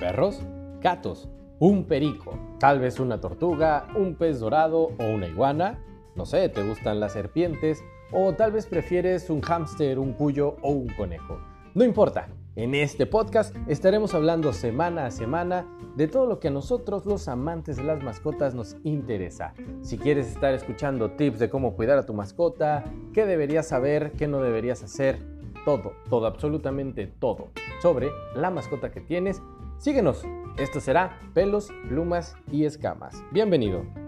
perros, gatos, un perico, tal vez una tortuga, un pez dorado o una iguana. No sé, ¿te gustan las serpientes? O tal vez prefieres un hámster, un cuyo o un conejo. No importa, en este podcast estaremos hablando semana a semana de todo lo que a nosotros los amantes de las mascotas nos interesa. Si quieres estar escuchando tips de cómo cuidar a tu mascota, qué deberías saber, qué no deberías hacer, todo, todo, absolutamente todo sobre la mascota que tienes, síguenos. Esto será pelos, plumas y escamas. Bienvenido.